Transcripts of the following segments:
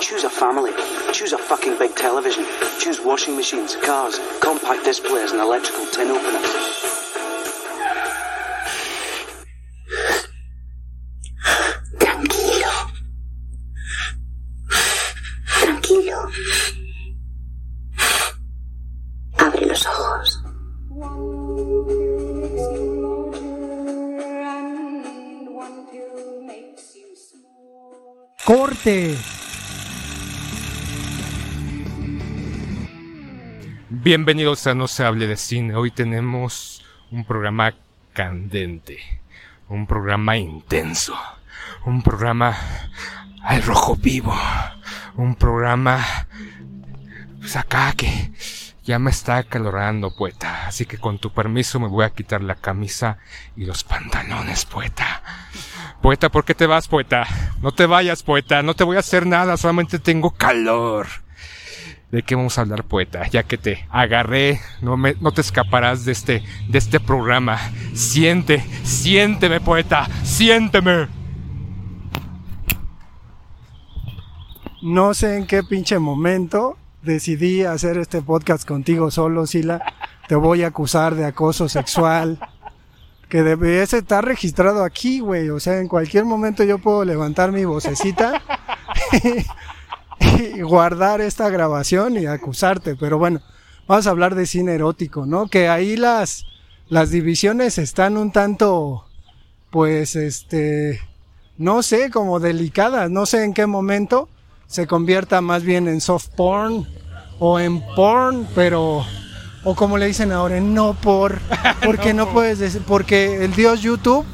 Choose a family. Choose a fucking big television. Choose washing machines, cars, compact displays, and electrical tin openers. Tranquilo. Tranquilo. Abre los ojos. Corte. Bienvenidos a No se hable de cine. Hoy tenemos un programa candente, un programa intenso, un programa al rojo vivo, un programa pues acá que ya me está acalorando, poeta. Así que con tu permiso me voy a quitar la camisa y los pantalones, poeta. Poeta, ¿por qué te vas, poeta? No te vayas, poeta. No te voy a hacer nada, solamente tengo calor. ¿De qué vamos a hablar, poeta? Ya que te agarré, no, me, no te escaparás de este, de este programa. Siente, siénteme, poeta, siénteme. No sé en qué pinche momento decidí hacer este podcast contigo solo, Sila. Te voy a acusar de acoso sexual. Que debiese estar registrado aquí, güey. O sea, en cualquier momento yo puedo levantar mi vocecita y guardar esta grabación y acusarte. Pero bueno, vamos a hablar de cine erótico, ¿no? Que ahí las, las divisiones están un tanto, pues, este, no sé, como delicadas. No sé en qué momento se convierta más bien en soft porn o en porn, pero o como le dicen ahora, en no por, porque no, puedes decir, porque el dios YouTube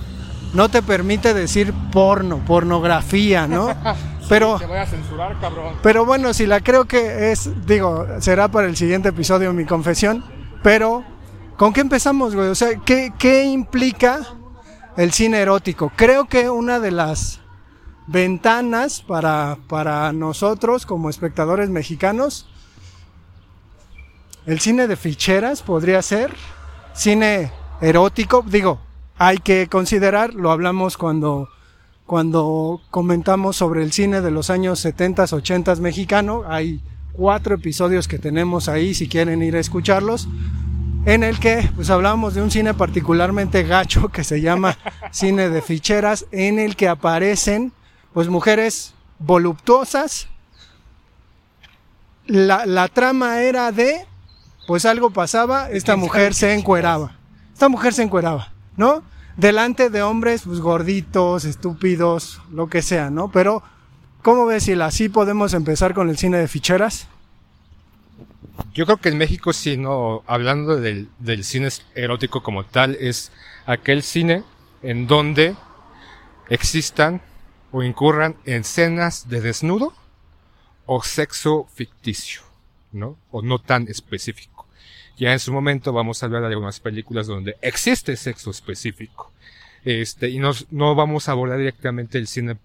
no te permite decir porno, pornografía, ¿no? Pero voy a censurar, cabrón. pero bueno, si la creo que es, digo, será para el siguiente episodio mi confesión, pero ¿con qué empezamos, güey? O sea, ¿qué, qué implica el cine erótico? Creo que una de las ventanas para, para nosotros como espectadores mexicanos, el cine de ficheras podría ser cine erótico, digo, hay que considerar, lo hablamos cuando cuando comentamos sobre el cine de los años 70, 80 mexicano, hay cuatro episodios que tenemos ahí si quieren ir a escucharlos, en el que pues hablábamos de un cine particularmente gacho que se llama cine de ficheras, en el que aparecen pues mujeres voluptuosas. La, la trama era de, pues algo pasaba, esta mujer se encueraba. Esta mujer se encueraba, ¿no? Delante de hombres, pues gorditos, estúpidos, lo que sea, ¿no? Pero, ¿cómo ves, si así podemos empezar con el cine de ficheras? Yo creo que en México sí, no, hablando del, del cine erótico como tal, es aquel cine en donde existan o incurran en escenas de desnudo o sexo ficticio, ¿no? O no tan específico. Ya en su momento vamos a hablar de algunas películas donde existe sexo específico. Este, y nos, no vamos a abordar directamente el cine,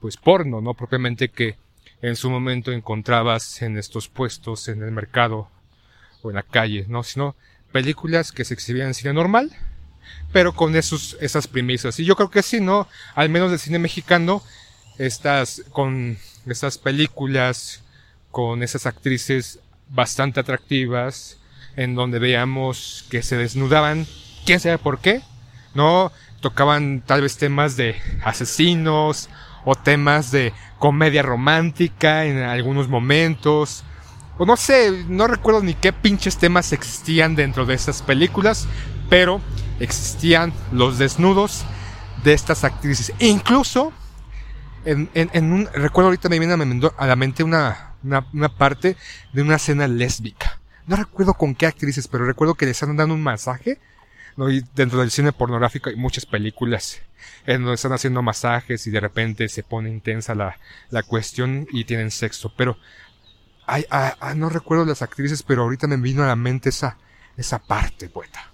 pues porno, ¿no? Propiamente que en su momento encontrabas en estos puestos en el mercado o en la calle, ¿no? Sino películas que se exhibían en cine normal, pero con esos, esas premisas. Y yo creo que sí, ¿no? Al menos del cine mexicano, estas, con estas películas con esas actrices bastante atractivas, en donde veíamos que se desnudaban, quién sabe por qué, ¿no? Tocaban tal vez temas de asesinos o temas de comedia romántica en algunos momentos. O no sé, no recuerdo ni qué pinches temas existían dentro de esas películas, pero existían los desnudos de estas actrices. Incluso, en, en, en un, recuerdo ahorita me viene a la mente una, una, una parte de una escena lésbica. No recuerdo con qué actrices, pero recuerdo que les están dando un masaje. ¿no? Y dentro del cine pornográfico hay muchas películas en donde están haciendo masajes y de repente se pone intensa la, la cuestión y tienen sexo. Pero ay, ay, ay, no recuerdo las actrices, pero ahorita me vino a la mente esa, esa parte, poeta.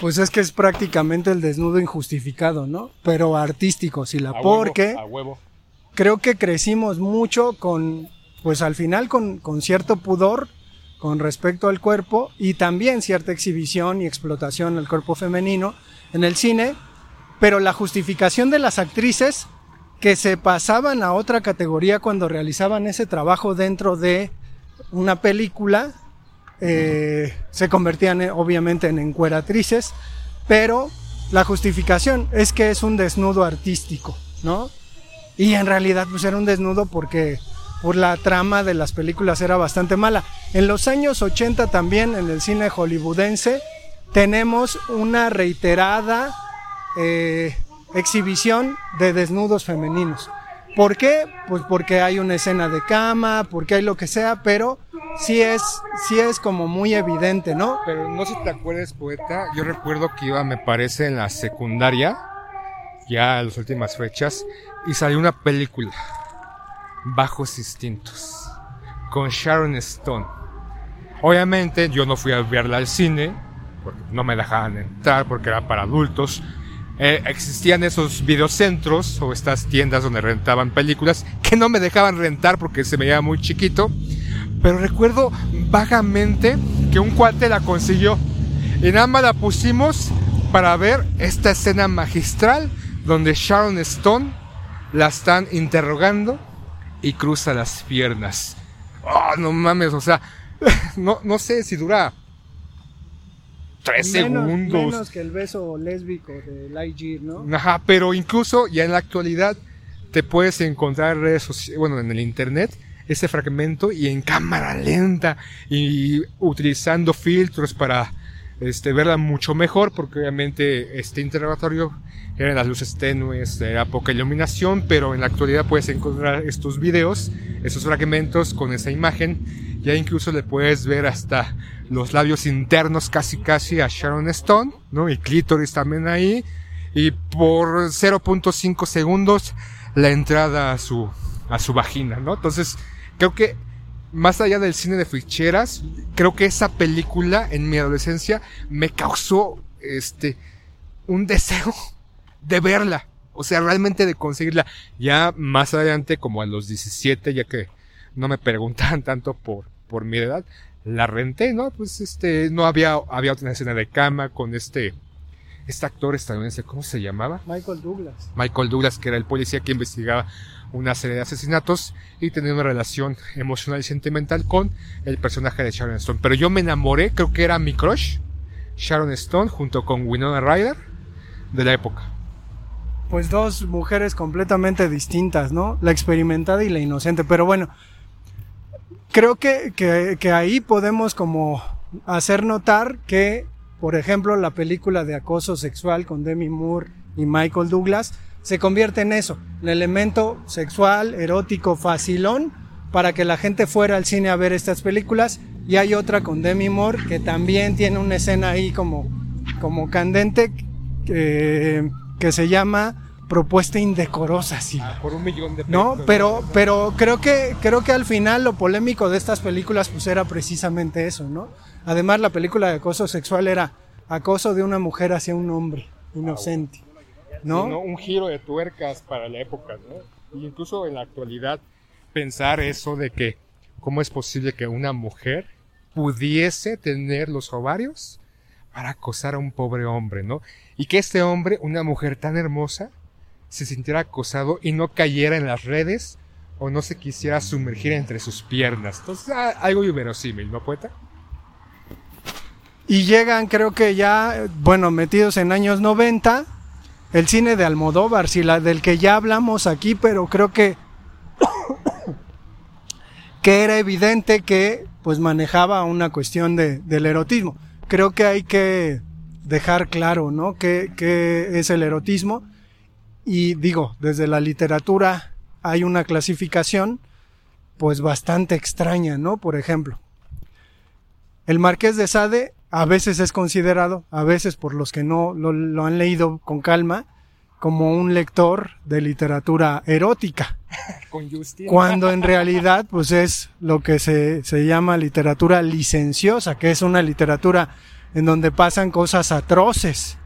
Pues es que es prácticamente el desnudo injustificado, ¿no? Pero artístico, sí, la A huevo, porque a huevo. Creo que crecimos mucho con, pues al final con, con cierto pudor con respecto al cuerpo y también cierta exhibición y explotación del cuerpo femenino en el cine, pero la justificación de las actrices que se pasaban a otra categoría cuando realizaban ese trabajo dentro de una película, eh, se convertían eh, obviamente en encueratrices, pero la justificación es que es un desnudo artístico, ¿no? Y en realidad pues era un desnudo porque por la trama de las películas era bastante mala. En los años 80 también en el cine hollywoodense tenemos una reiterada eh, exhibición de desnudos femeninos. ¿Por qué? Pues porque hay una escena de cama, porque hay lo que sea, pero sí es, sí es como muy evidente, ¿no? Pero no sé si te acuerdas, poeta. Yo recuerdo que iba, me parece, en la secundaria, ya en las últimas fechas, y salió una película, Bajos Instintos, con Sharon Stone. Obviamente yo no fui a verla al cine, porque no me dejaban entrar, porque era para adultos. Eh, existían esos videocentros o estas tiendas donde rentaban películas que no me dejaban rentar porque se me veía muy chiquito. Pero recuerdo vagamente que un cuate la consiguió. Y nada más la pusimos para ver esta escena magistral donde Sharon Stone la están interrogando y cruza las piernas. Oh, no mames, o sea, no, no sé si dura tres Menos- segundos. Menos que el beso lésbico de Lightyear, ¿no? Ajá, pero incluso ya en la actualidad te puedes encontrar en redes sociales, bueno, en el internet, ese fragmento y en cámara lenta y utilizando filtros para este, verla mucho mejor, porque obviamente este interrogatorio eran las luces tenues, era poca iluminación, pero en la actualidad puedes encontrar estos videos, esos fragmentos con esa imagen, ya incluso le puedes ver hasta los labios internos casi casi a Sharon Stone, ¿no? Y clítoris también ahí, y por 0.5 segundos la entrada a su, a su vagina, ¿no? Entonces, creo que más allá del cine de ficheras, creo que esa película en mi adolescencia me causó este un deseo de verla, o sea, realmente de conseguirla. Ya más adelante, como a los 17, ya que no me preguntaban tanto por, por mi edad, la renté, ¿no? Pues este, no había, había otra escena de cama con este, este actor estadounidense, ¿cómo se llamaba? Michael Douglas. Michael Douglas, que era el policía que investigaba una serie de asesinatos y tenía una relación emocional y sentimental con el personaje de Sharon Stone. Pero yo me enamoré, creo que era mi crush, Sharon Stone, junto con Winona Ryder, de la época. Pues dos mujeres completamente distintas, ¿no? La experimentada y la inocente. Pero bueno, creo que, que, que ahí podemos como hacer notar que, por ejemplo, la película de acoso sexual con Demi Moore y Michael Douglas se convierte en eso, el elemento sexual, erótico, facilón, para que la gente fuera al cine a ver estas películas. Y hay otra con Demi Moore que también tiene una escena ahí como, como candente que, que se llama Propuesta Indecorosa, sí. por un millón de No, pero, pero creo que, creo que al final lo polémico de estas películas pues era precisamente eso, ¿no? Además la película de acoso sexual era acoso de una mujer hacia un hombre inocente, ¿no? Un giro de tuercas para la época, ¿no? Y incluso en la actualidad pensar eso de que cómo es posible que una mujer pudiese tener los ovarios para acosar a un pobre hombre, ¿no? Y que este hombre, una mujer tan hermosa, se sintiera acosado y no cayera en las redes o no se quisiera sumergir entre sus piernas. Entonces, ah, algo inverosímil, ¿no, poeta? Y llegan, creo que ya, bueno, metidos en años 90, el cine de Almodóvar, si la, del que ya hablamos aquí, pero creo que, que era evidente que pues manejaba una cuestión de, del erotismo. Creo que hay que dejar claro, ¿no? ¿Qué, qué es el erotismo? Y digo, desde la literatura hay una clasificación pues bastante extraña, ¿no? Por ejemplo, el Marqués de Sade a veces es considerado, a veces por los que no lo, lo han leído con calma, como un lector de literatura erótica. Con. Cuando en realidad, pues es lo que se, se llama literatura licenciosa, que es una literatura en donde pasan cosas atroces.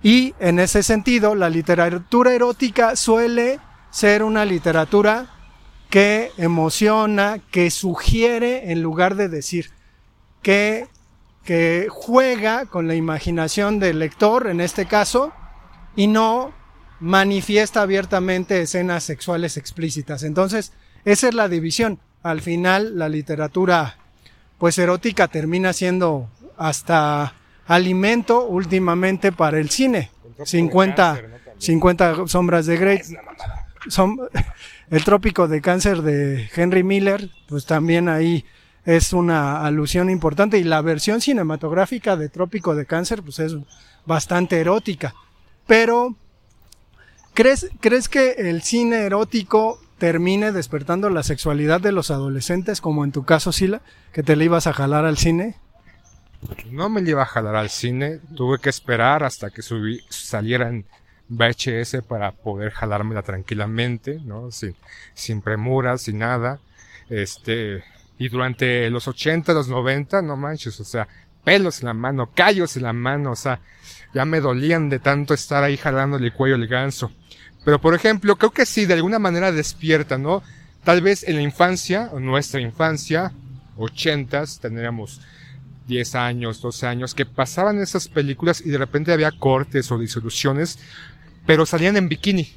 Y en ese sentido, la literatura erótica suele ser una literatura que emociona, que sugiere en lugar de decir, que, que juega con la imaginación del lector, en este caso, y no manifiesta abiertamente escenas sexuales explícitas. Entonces, esa es la división. Al final, la literatura, pues erótica, termina siendo hasta alimento últimamente para el cine. 50, 50 sombras de Grey. El trópico de cáncer de Henry Miller, pues también ahí es una alusión importante y la versión cinematográfica de Trópico de Cáncer pues es bastante erótica. Pero ¿crees crees que el cine erótico termine despertando la sexualidad de los adolescentes como en tu caso Sila, que te le ibas a jalar al cine? No me iba a jalar al cine, tuve que esperar hasta que subí, saliera en VHS para poder jalármela tranquilamente, ¿no? Sin, sin premuras, sin nada. Este, y durante los 80, los 90, no manches, o sea, pelos en la mano, callos en la mano, o sea, ya me dolían de tanto estar ahí jalándole el cuello al ganso. Pero por ejemplo, creo que sí, de alguna manera despierta, ¿no? Tal vez en la infancia, o nuestra infancia, ochentas, tendríamos 10 años, 12 años, que pasaban esas películas y de repente había cortes o disoluciones, pero salían en bikini,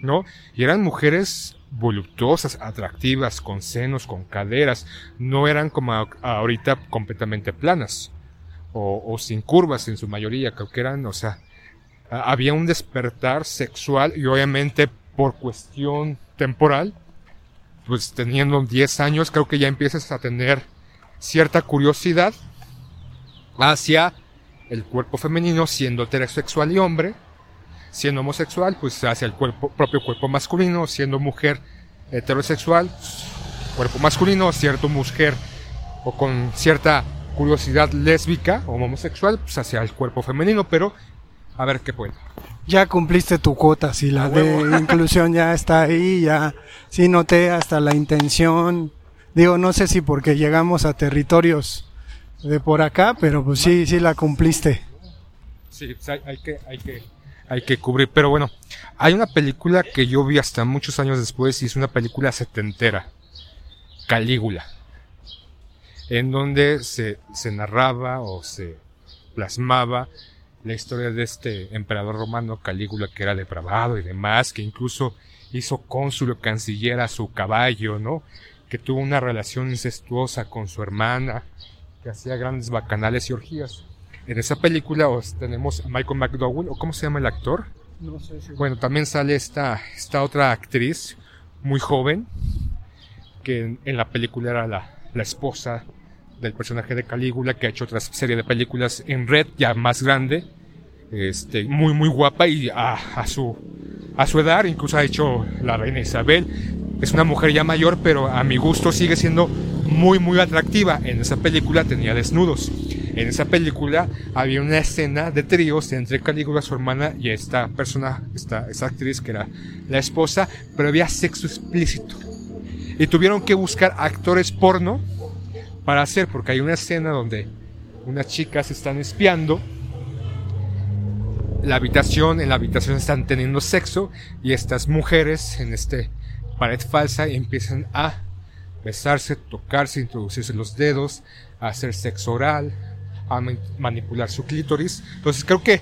¿no? Y eran mujeres voluptuosas, atractivas, con senos, con caderas, no eran como ahorita completamente planas o, sin curvas en su mayoría, creo que eran, o sea, había un despertar sexual y obviamente por cuestión temporal, pues teniendo 10 años creo que ya empiezas a tener cierta curiosidad hacia el cuerpo femenino siendo heterosexual y hombre, siendo homosexual, pues hacia el cuerpo, propio cuerpo masculino, siendo mujer heterosexual, cuerpo masculino, cierto mujer o con cierta curiosidad lésbica o homosexual, pues hacia el cuerpo femenino, pero a ver qué puede. Ya cumpliste tu cuota, si la de inclusión ya está ahí, ya sí noté hasta la intención. Digo, no sé si porque llegamos a territorios de por acá, pero pues sí, sí la cumpliste. Sí, pues hay, hay que, hay que, hay que cubrir. Pero bueno, hay una película que yo vi hasta muchos años después y es una película setentera, Calígula, en donde se, se narraba o se plasmaba la historia de este emperador romano Calígula que era depravado y demás, que incluso hizo cónsul o canciller a su caballo, ¿no? Que tuvo una relación incestuosa con su hermana, que hacía grandes bacanales y orgías. En esa película os tenemos a Michael McDowell, o cómo se llama el actor. No sé si... Bueno, también sale esta, esta otra actriz, muy joven, que en, en la película era la, la esposa del personaje de Calígula, que ha hecho otra serie de películas en red, ya más grande, este, muy, muy guapa y a, a su, a su edad, incluso ha hecho la reina Isabel. Es una mujer ya mayor, pero a mi gusto sigue siendo muy, muy atractiva. En esa película tenía desnudos. En esa película había una escena de tríos entre Calígula, su hermana, y esta persona, esta, esta actriz que era la esposa, pero había sexo explícito. Y tuvieron que buscar actores porno para hacer, porque hay una escena donde unas chicas están espiando la habitación, en la habitación están teniendo sexo y estas mujeres en este pared falsa empiezan a besarse, tocarse, introducirse los dedos, hacer sexo oral, manipular su clítoris. Entonces creo que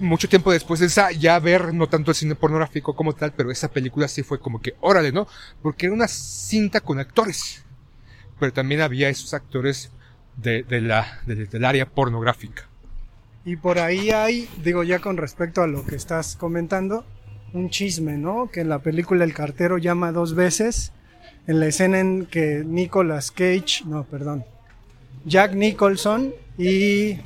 mucho tiempo después de esa, ya ver no tanto el cine pornográfico como tal, pero esa película sí fue como que, órale, ¿no? Porque era una cinta con actores. Pero también había esos actores de, la, de- del área pornográfica. Y por ahí hay, digo ya con respecto a lo que estás comentando, un chisme, ¿no? Que en la película El cartero llama dos veces, en la escena en que Nicolas Cage, no, perdón, Jack Nicholson y...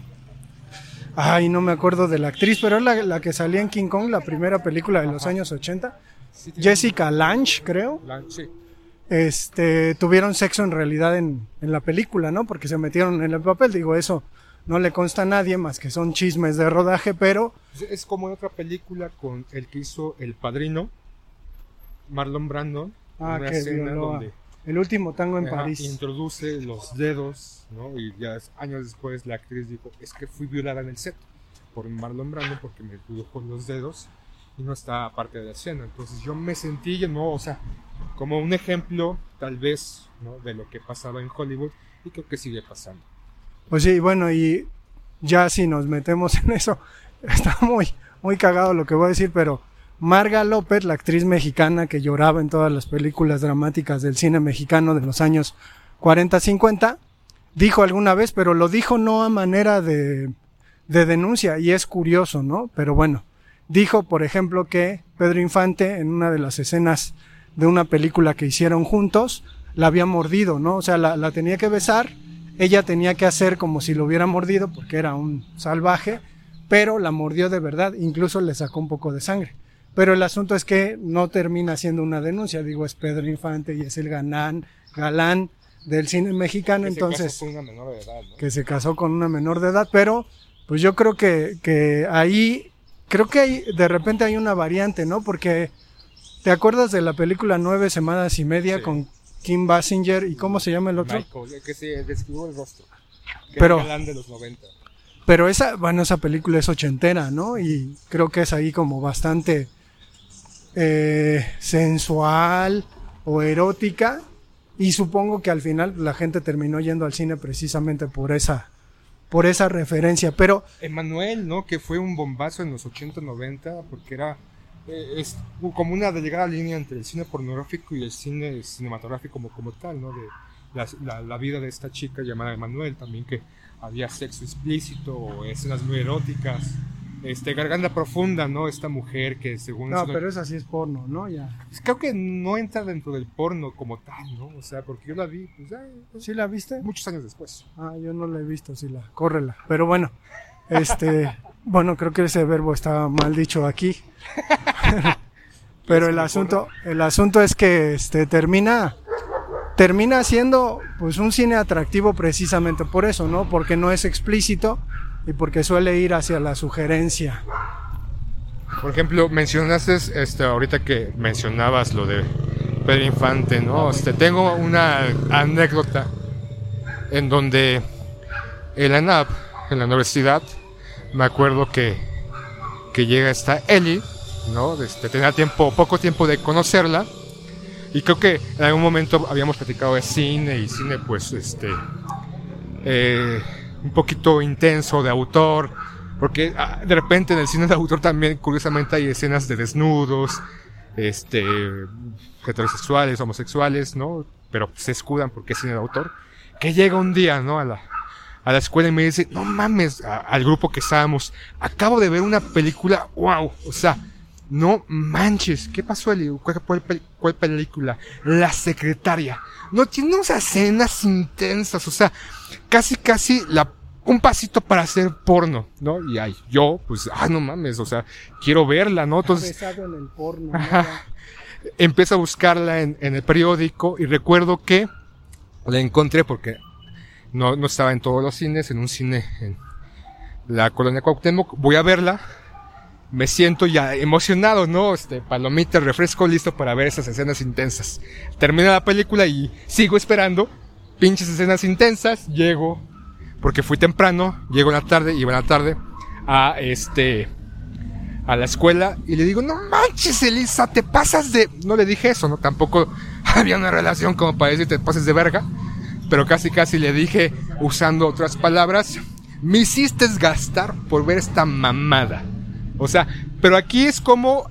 Ay, no me acuerdo de la actriz, pero es la, la que salía en King Kong, la primera película de los años 80. Jessica Lange, creo. Sí. Este, tuvieron sexo en realidad en, en la película, ¿no? Porque se metieron en el papel. Digo, eso no le consta a nadie más que son chismes de rodaje, pero Es- como en otra película con el que hizo El Padrino, Marlon Brando. Ah, una escena donde el último tango en ajá, París. introduce los dedos, ¿no? Y ya años después la actriz dijo, es que fui violada en el set por Marlon Brando porque me introdujo los dedos y no está parte de la escena. Entonces yo me sentí, ¿no? O sea, como un ejemplo, tal vez, ¿no? De lo que pasaba en Hollywood y creo que sigue pasando. Pues sí, bueno, y ya si nos metemos en eso, está muy, muy cagado lo que voy a decir, pero Marga López, la actriz mexicana que lloraba en todas las películas dramáticas del cine mexicano de los años 40-50, dijo alguna vez, pero lo dijo no a manera de, de denuncia, y es curioso, ¿no? Pero bueno, dijo, por ejemplo, que Pedro Infante, en una de las escenas de una película que hicieron juntos, la había mordido, ¿no? O sea, la, la tenía que besar, ella tenía que hacer como si lo hubiera mordido, porque era un salvaje, pero la mordió de verdad, incluso le sacó un poco de sangre. Pero el asunto es que no termina siendo una denuncia, digo, es Pedro Infante y es el galán, galán del cine mexicano, Que se entonces casó con una menor de edad, ¿no? que se casó con una menor de edad, pero pues yo creo que, que ahí, creo que hay, de repente hay una variante, ¿no? Porque ¿te acuerdas de la película Nueve Semanas y Media Sí. con Kim Basinger y cómo se llama el otro? Michael, el que se el rostro. Que Pero- galán de los 90. Pero esa, bueno, esa película es ochentera, ¿no? Y creo que es ahí como bastante eh, sensual o erótica. Y supongo que al final la gente terminó yendo al cine precisamente por esa, por esa referencia. Pero Emanuel, ¿no? Que fue un bombazo en los 80, 90, porque era eh, es como una delgada línea entre el cine pornográfico y el cine cinematográfico como, como tal, ¿no? De la, la- la vida de esta chica llamada Emanuel, también que había sexo explícito escenas muy eróticas. Este, Garganta Profunda, ¿no? Esta mujer que según... No, pero esa sí es porno, ¿no? Ya. Creo que no entra dentro del porno como tal, ¿no? O sea, porque yo la vi, pues, pues, ¿Sí la viste? muchos años después. Ah, yo no la he visto, sí la. Córrela. Pero bueno, este, bueno, creo que ese verbo está mal dicho aquí. Pero el asunto, el asunto es que este termina termina siendo pues un cine atractivo precisamente por eso, ¿no? Porque no es explícito y porque suele ir hacia la sugerencia. Por ejemplo, mencionaste, este, ahorita que mencionabas lo de Pedro Infante, ¿no? Este, tengo una anécdota en donde en la NAP, en la universidad, me acuerdo que, que llega esta Eli, ¿no? Este, tenía tiempo, poco tiempo de conocerla. Y creo que en algún momento habíamos platicado de cine y cine, pues, este, eh, un poquito intenso de autor, porque ah, de repente en el cine de autor también, curiosamente, hay escenas de desnudos, este, heterosexuales, homosexuales, ¿no? Pero se escudan porque es cine de autor. Que llega un día, ¿no? A la, a la escuela y me dice, no mames, al grupo que estábamos, acabo de ver una película, wow, o sea, no manches, ¿qué pasó, Eli? ¿Cuál, cuál película? La secretaria. No tiene unas escenas intensas, o sea, casi, casi la, un pasito para hacer porno, ¿no? Y ay, yo, pues, ah, no mames, o sea, quiero verla, ¿no? Entonces, en el porno. a buscarla en, en el periódico y recuerdo que la encontré porque no, no estaba en todos los cines, en un cine en la colonia Cuauhtémoc. Voy a verla, me siento ya emocionado, ¿no? Este, palomita, refresco, listo para ver esas escenas intensas. Termina la película y sigo esperando, pinches escenas intensas, llego, porque fui temprano, llego en la tarde, iba en la tarde a este a la escuela y le digo, no manches, Elisa, te pasas de... No le dije eso, ¿no? Tampoco había una relación como para decir te pases de verga, pero casi casi le dije, usando otras palabras, me hiciste gastar por ver esta mamada. O sea, pero aquí es como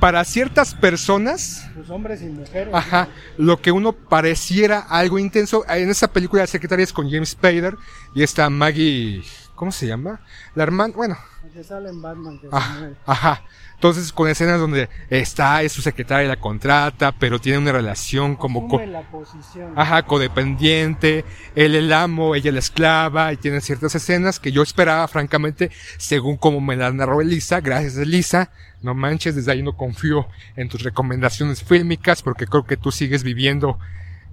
para ciertas personas, Pues hombres y mujeres. ajá, lo que uno pareciera algo intenso. En esa película de secretarias con James Spader y esta Maggie, ¿cómo se llama? La hermana, bueno, Que sale en Batman. Que Ajá, ajá. Entonces, con escenas donde está, es su secretaria y la contrata, pero tiene una relación como... co- la posición. Ajá, codependiente, él el amo, ella la esclava, y tiene ciertas escenas que yo esperaba, francamente, según como me las narró Elisa, gracias Elisa, no manches, desde ahí no confío en tus recomendaciones fílmicas, porque creo que tú sigues viviendo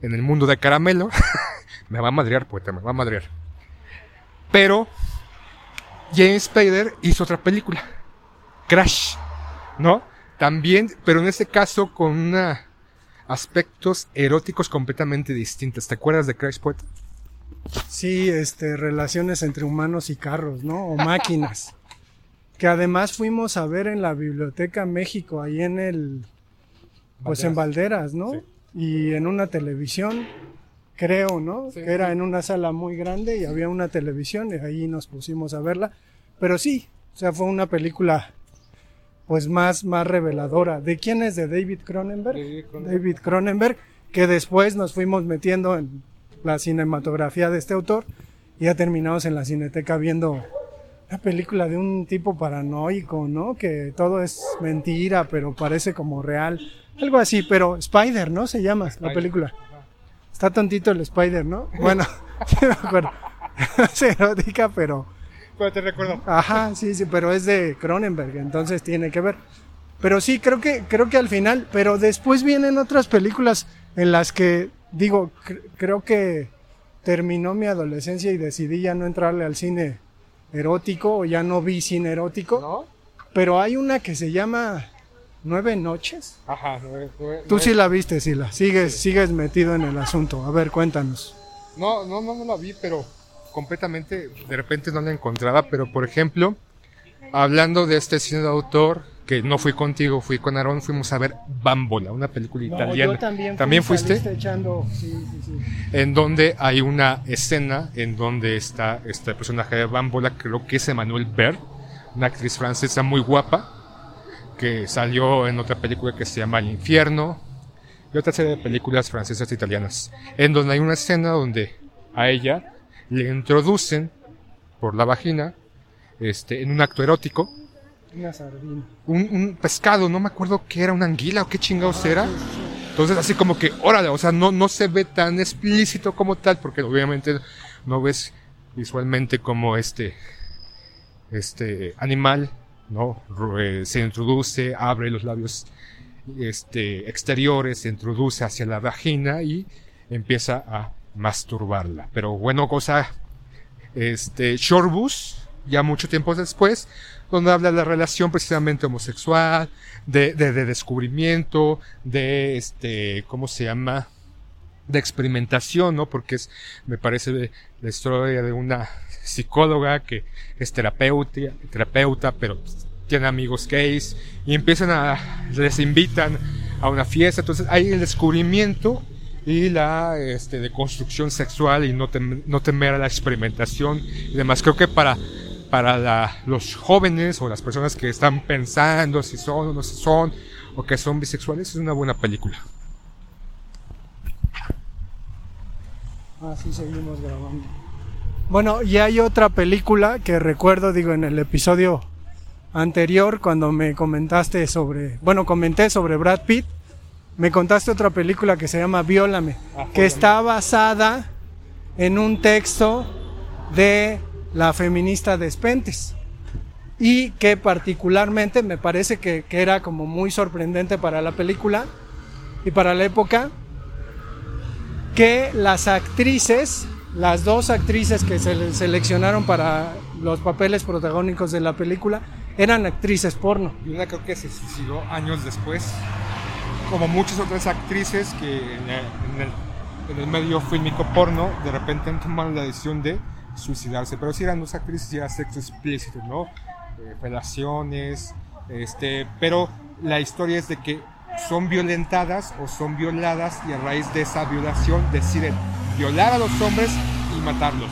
en el mundo de caramelo. me va a madrear, poeta, me va a madrear. Pero, James Spader hizo otra película, Crash, ¿no? También, pero en este caso con una aspectos eróticos completamente distintos. ¿Te acuerdas de Crash Poeta? Sí, este, relaciones entre humanos y carros, ¿no? O máquinas. que además fuimos a ver en la Biblioteca México, ahí en el, pues en Valderas, ¿no? Sí. Y en una televisión, creo, ¿no? Sí, que era sí. en una sala muy grande y había una televisión y ahí nos pusimos a verla. Pero sí, o sea, fue una película, pues más, más reveladora. ¿De quién es? De David Cronenberg. David Cronenberg. David Cronenberg, que después nos fuimos metiendo en la cinematografía de este autor y ya terminamos en la cineteca viendo una película de un tipo paranoico, ¿no? Que todo es mentira, pero parece como real. Algo así, pero Spider, ¿no? Se llama la Spider, película. Está tontito el Spider, ¿no? Bueno, sí me acuerdo. Es erótica, pero... Pero te recuerdo. Ajá, sí, sí, pero es de Cronenberg, entonces tiene que ver. Pero sí, creo que, creo que al final, pero después vienen otras películas en las que, digo, cr- creo que terminó mi adolescencia y decidí ya no entrarle al cine erótico o ya no vi cine erótico. ¿No? Pero hay una que se llama Nueve Noches. Ajá. no, no, Tú no, sí la viste, Sila. Sigues, sigues metido en el asunto. A ver, cuéntanos. No, no, no, no la vi, pero completamente, de repente no la encontraba. Pero, por ejemplo, hablando de este cine de autor, que no fui contigo, fui con Aaron, fuimos a ver Bambola, una película italiana. también. fui, fuiste? saliste echando- sí, sí, sí. en donde hay una escena en donde está este personaje de Bambola, creo que es Emmanuel Bert, una actriz francesa muy guapa, que salió en otra película que se llama El Infierno, y otra serie de películas francesas e italianas, en donde hay una escena donde a ella le introducen por la vagina, este, en un acto erótico, Una sardina. un, un pescado, no me acuerdo qué era, una anguila o qué chingados era. Entonces así como que, órale, o sea, no, no se ve tan explícito como tal, porque obviamente no ves visualmente como este, este animal, ¿no? Eh, se introduce, abre los labios este, exteriores, se introduce hacia la vagina y empieza a masturbarla. Pero bueno, cosa, este, Shorbus, ya mucho tiempo después, donde habla de la relación precisamente homosexual, de, de, de descubrimiento, de este, ¿cómo se llama? De experimentación, ¿no? Porque es, me parece la historia de una psicóloga que es terapeuta, terapeuta, pero tiene amigos gays y empiezan a, les invitan a una fiesta, entonces hay el descubrimiento y la este, de construcción sexual y no, tem- no temer a la experimentación y demás. Creo que para, para la- los jóvenes o las personas que están pensando si son o no si son o que son bisexuales es una buena película. Ah, sí, seguimos grabando. Bueno, y hay otra película que recuerdo, digo, en el episodio anterior, cuando me comentaste sobre, bueno, comenté sobre Brad Pitt, me contaste otra película que se llama Viólame, que está basada en un texto de la feminista Despentes. Y que particularmente me parece que, que era como muy sorprendente para la película y para la época, que las actrices, las dos actrices que se le- seleccionaron para los papeles protagónicos de la película, eran actrices porno. Y una creo que se suicidó años después, como muchas otras actrices que en el, en el- en el medio fílmico porno de repente han tomado la decisión de suicidarse. Pero si eran dos actrices y era sexo explícito, ¿no? Eh, relaciones, este, pero la historia es de que son violentadas o son violadas y a raíz de esa violación deciden violar a los hombres y matarlos.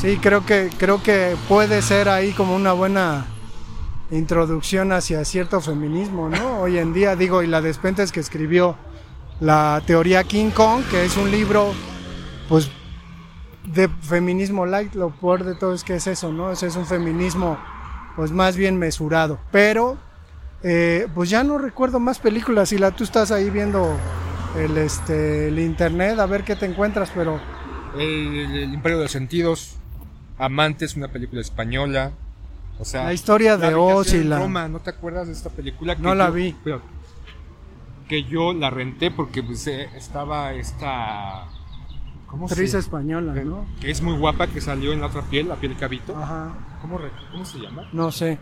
Sí, creo que, creo que puede ser ahí como una buena introducción hacia cierto feminismo, ¿no? Hoy en día, digo, y la Despentes que escribió la teoría King Kong, que es un libro, pues, de feminismo light, lo peor de todo es que es eso, ¿no? Es un feminismo, pues, más bien mesurado. Pero, eh, pues ya no recuerdo más películas, y la tú estás ahí viendo el, este, el internet, a ver qué te encuentras, pero... El, el Imperio de los Sentidos, Amantes, una película española. O sea, La historia de Oz y la- Roma, ¿no te acuerdas de esta película? Que No la yo- vi. pero- que yo la renté porque pues, eh, estaba esta. ¿Cómo Actriz se española, ¿no? Que es muy guapa, que salió en la otra piel, la piel cabito. Ajá, ¿Cómo, re- ¿Cómo se llama? no sé.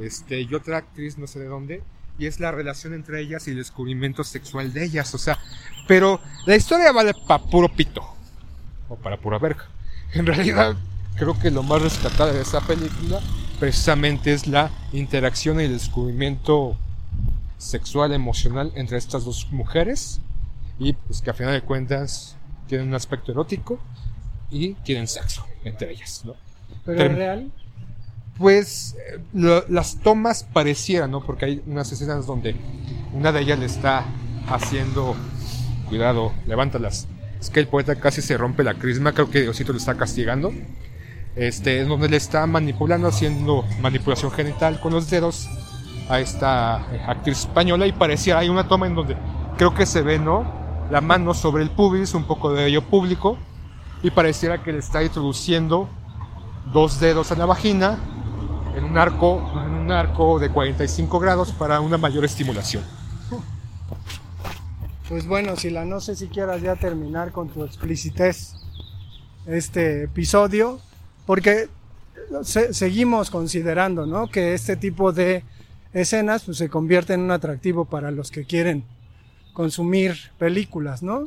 Este, y otra actriz, no sé de dónde. Y es la relación entre ellas y el descubrimiento sexual de ellas. O sea, pero la historia vale para puro pito. O para pura verga. En realidad, creo que lo más rescatable de esa película precisamente es la interacción y el descubrimiento sexual, emocional entre estas dos mujeres. Y pues que a final de cuentas tienen un aspecto erótico y quieren sexo entre ellas, ¿no? ¿Pero Term- es real? Pues las tomas parecieran, ¿no? Porque hay unas escenas donde una de ellas le está haciendo, cuidado, levántalas. Es que el poeta casi se rompe la crisma, creo que Diosito le está castigando. Este, es donde le está manipulando, haciendo manipulación genital con los dedos a esta eh, actriz española y parecía, hay una toma en donde creo que se ve, ¿no? La mano sobre el pubis, un poco de ello público, y pareciera que le está introduciendo dos dedos en la vagina en un arco, en un arco de 45 grados para una mayor estimulación. Pues bueno, Sila, no sé si quieras ya terminar con tu explicitez este episodio, porque se- seguimos considerando, ¿no? Que este tipo de escenas pues, se convierte en un atractivo para los que quieren consumir películas, ¿no?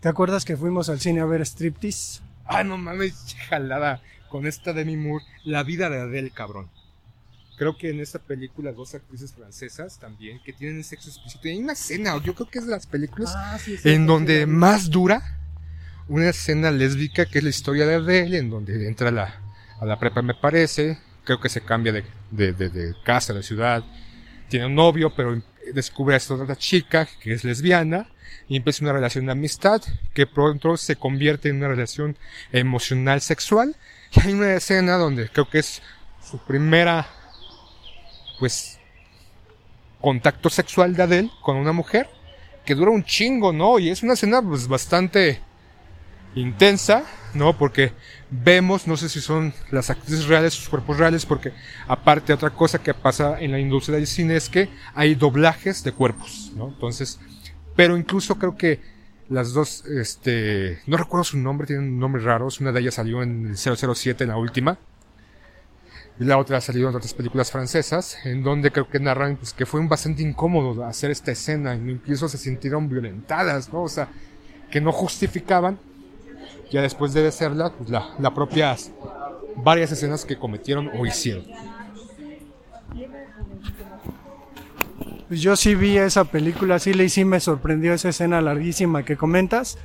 ¿Te acuerdas que fuimos al cine a ver Striptease? Ah, no mames, jalada con esta Demi Moore, la vida de Adele, cabrón. Creo que en esta película dos actrices francesas también que tienen sexo explícito. Y hay una escena, yo creo que es de las películas en donde más dura una escena lésbica que es la historia de Adele, en donde entra a la, a la prepa, me parece. Creo que se cambia de, de, de- de casa, de ciudad. Tiene un novio, pero descubre a esta otra chica que es lesbiana y empieza una relación de amistad que pronto se convierte en una relación emocional sexual. Y hay una escena donde creo que es su primera, pues, contacto sexual de Adele con una mujer que dura un chingo, ¿no? Y es una escena pues bastante intensa, ¿no? Porque vemos, no sé si son las actrices reales, sus cuerpos reales, porque aparte otra cosa que pasa en la industria del cine es que hay doblajes de cuerpos, ¿no? Entonces, pero incluso creo que las dos, este, no recuerdo su nombre, tienen nombres raros, una de ellas salió en el 007 en la última, y la otra ha salido en otras películas francesas, en donde creo que narran pues, que fue un bastante incómodo hacer esta escena, incluso se sintieron violentadas, ¿no? O sea, que no justificaban, ya después de hacerla, pues la, la propias, varias escenas que cometieron o hicieron. Pues yo sí vi esa película, sí le sí me sorprendió esa escena larguísima que comentas.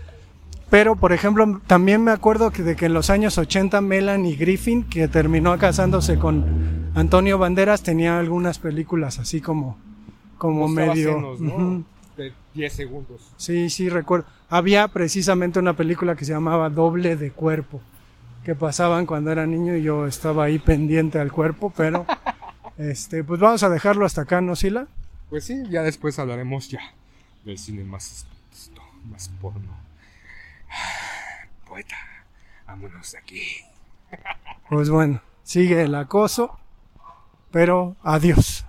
Pero, por ejemplo, también me acuerdo que de que en los años 80 Melanie Griffin, que terminó casándose con Antonio Banderas, tenía algunas películas así como, como medio... senos, ¿no? Ujú. De 10 segundos. Sí, sí, recuerdo. Había precisamente una película que se llamaba Doble de Cuerpo, que pasaban cuando era niño y yo estaba ahí pendiente al cuerpo, pero este, pues vamos a dejarlo hasta acá, ¿no, Sila? Pues sí, ya después hablaremos ya del cine más, más porno. Poeta, vámonos de aquí. Pues bueno, sigue el acoso, pero adiós.